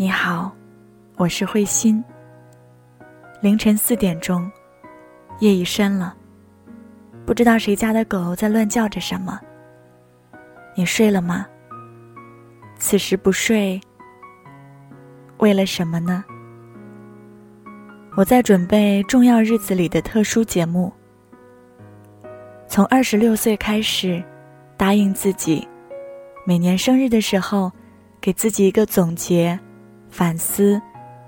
你好，我是慧心。凌晨四点钟，夜已深了，不知道谁家的狗在乱叫着什么。你睡了吗？此时不睡，为了什么呢？我在准备重要日子里的特殊节目。从二十六岁开始，答应自己，每年生日的时候，给自己一个总结。反思、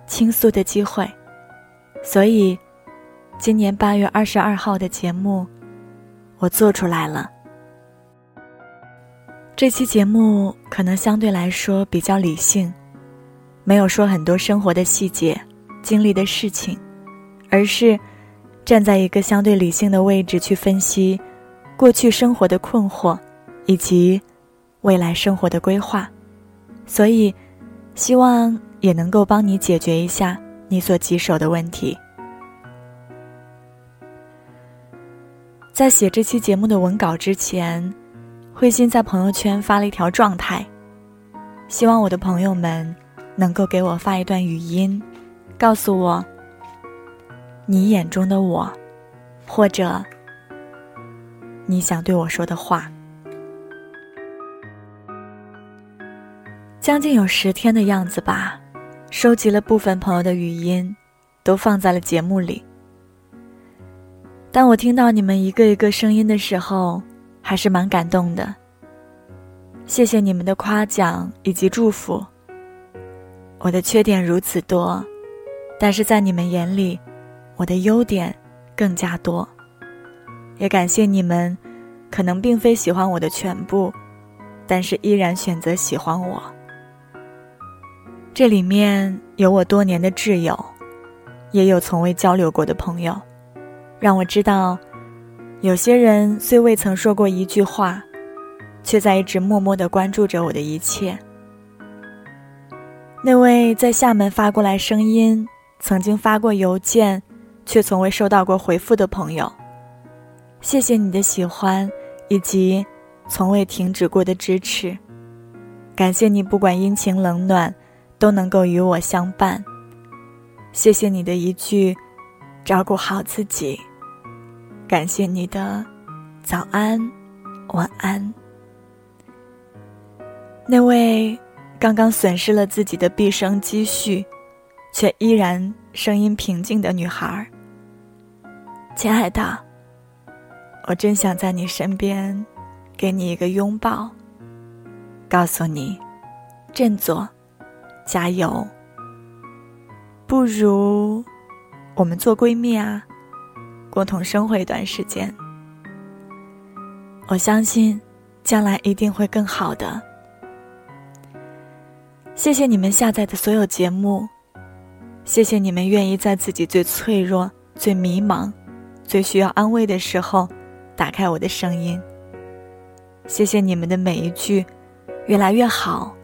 倾诉的机会，所以，今年八月二十二号的节目，我做出来了。这期节目可能相对来说比较理性，没有说很多生活的细节、经历的事情，而是站在一个相对理性的位置去分析过去生活的困惑，以及未来生活的规划，所以，希望。也能够帮你解决一下你所棘手的问题。在写这期节目的文稿之前，慧心在朋友圈发了一条状态，希望我的朋友们能够给我发一段语音，告诉我你眼中的我，或者你想对我说的话。将近有十天的样子吧。收集了部分朋友的语音，都放在了节目里。当我听到你们一个一个声音的时候，还是蛮感动的。谢谢你们的夸奖以及祝福。我的缺点如此多，但是在你们眼里，我的优点更加多。也感谢你们，可能并非喜欢我的全部，但是依然选择喜欢我。这里面有我多年的挚友，也有从未交流过的朋友，让我知道，有些人虽未曾说过一句话，却在一直默默的关注着我的一切。那位在厦门发过来声音，曾经发过邮件，却从未收到过回复的朋友，谢谢你的喜欢，以及从未停止过的支持，感谢你不管阴晴冷暖。都能够与我相伴。谢谢你的一句“照顾好自己”，感谢你的早安、晚安。那位刚刚损失了自己的毕生积蓄，却依然声音平静的女孩，亲爱的，我真想在你身边，给你一个拥抱，告诉你，振作。加油！不如我们做闺蜜啊，共同生活一段时间。我相信将来一定会更好的。谢谢你们下载的所有节目，谢谢你们愿意在自己最脆弱、最迷茫、最需要安慰的时候打开我的声音。谢谢你们的每一句“越来越好”。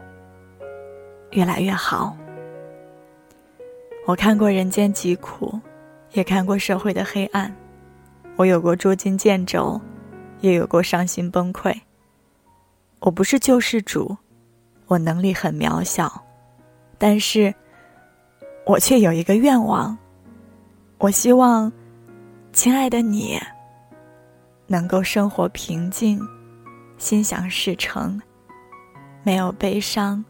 越来越好。我看过人间疾苦，也看过社会的黑暗。我有过捉襟见肘，也有过伤心崩溃。我不是救世主，我能力很渺小，但是，我却有一个愿望。我希望，亲爱的你，能够生活平静，心想事成，没有悲伤。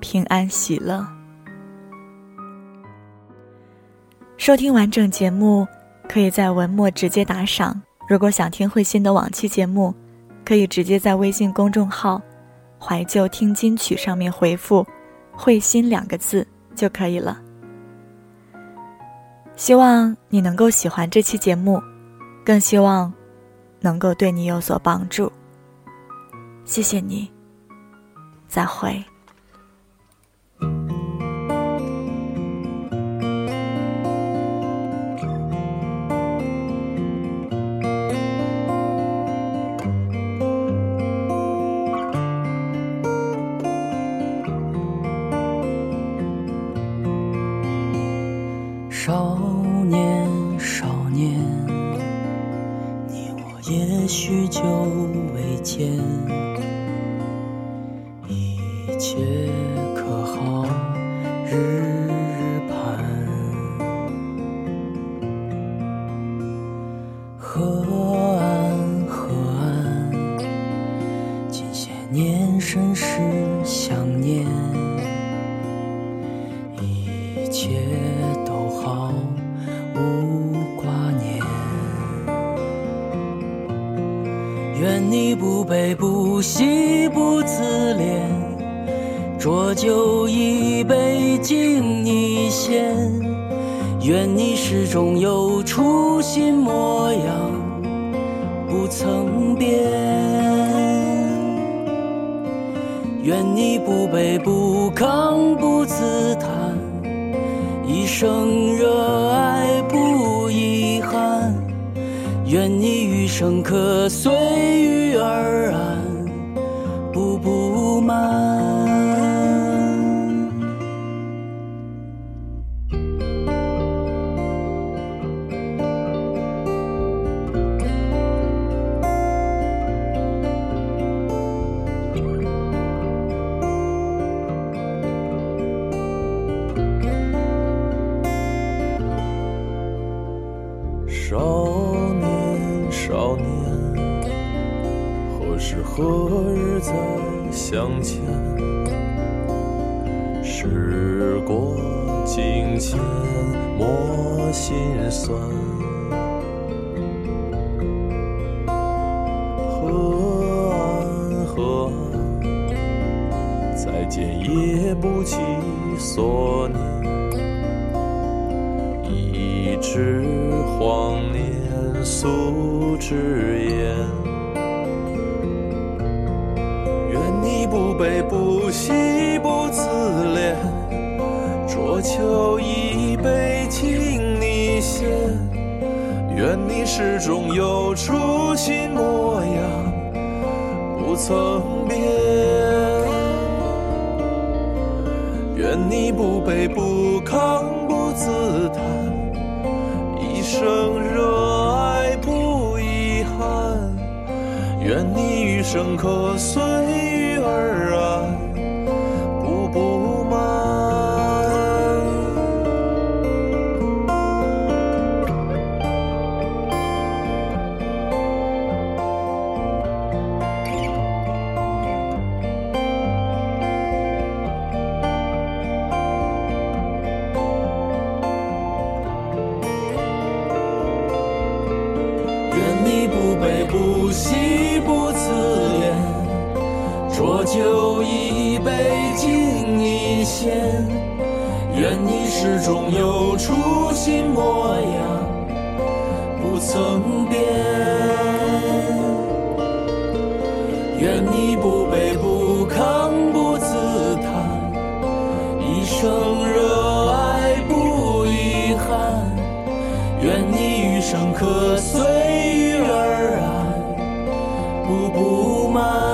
平安喜乐。收听完整节目，可以在文末直接打赏。如果想听慧心的往期节目，可以直接在微信公众号“怀旧听金曲”上面回复“慧心”两个字就可以了。希望你能够喜欢这期节目，更希望能够对你有所帮助。谢谢你，再会。control. 浊酒一杯敬你先。愿你始终有初心模样，不曾变。愿你不卑不亢不自叹，一生热爱不遗憾。愿你余生可随遇而安，不不满。何日再相见？时过境迁，莫心酸。河岸，河岸，再见也不及所念。一纸荒年素纸烟，悲不喜不自怜，浊酒一杯敬你先。愿你始终有初心模样，不曾变。愿你不卑不亢不自叹，一生热愿你余生可随遇而安，不悲不喜不自怜，浊酒一杯敬你先。愿你始终有初心模样，不曾变。愿你不卑不亢不自叹，一生热爱不遗憾。愿你余生可步步慢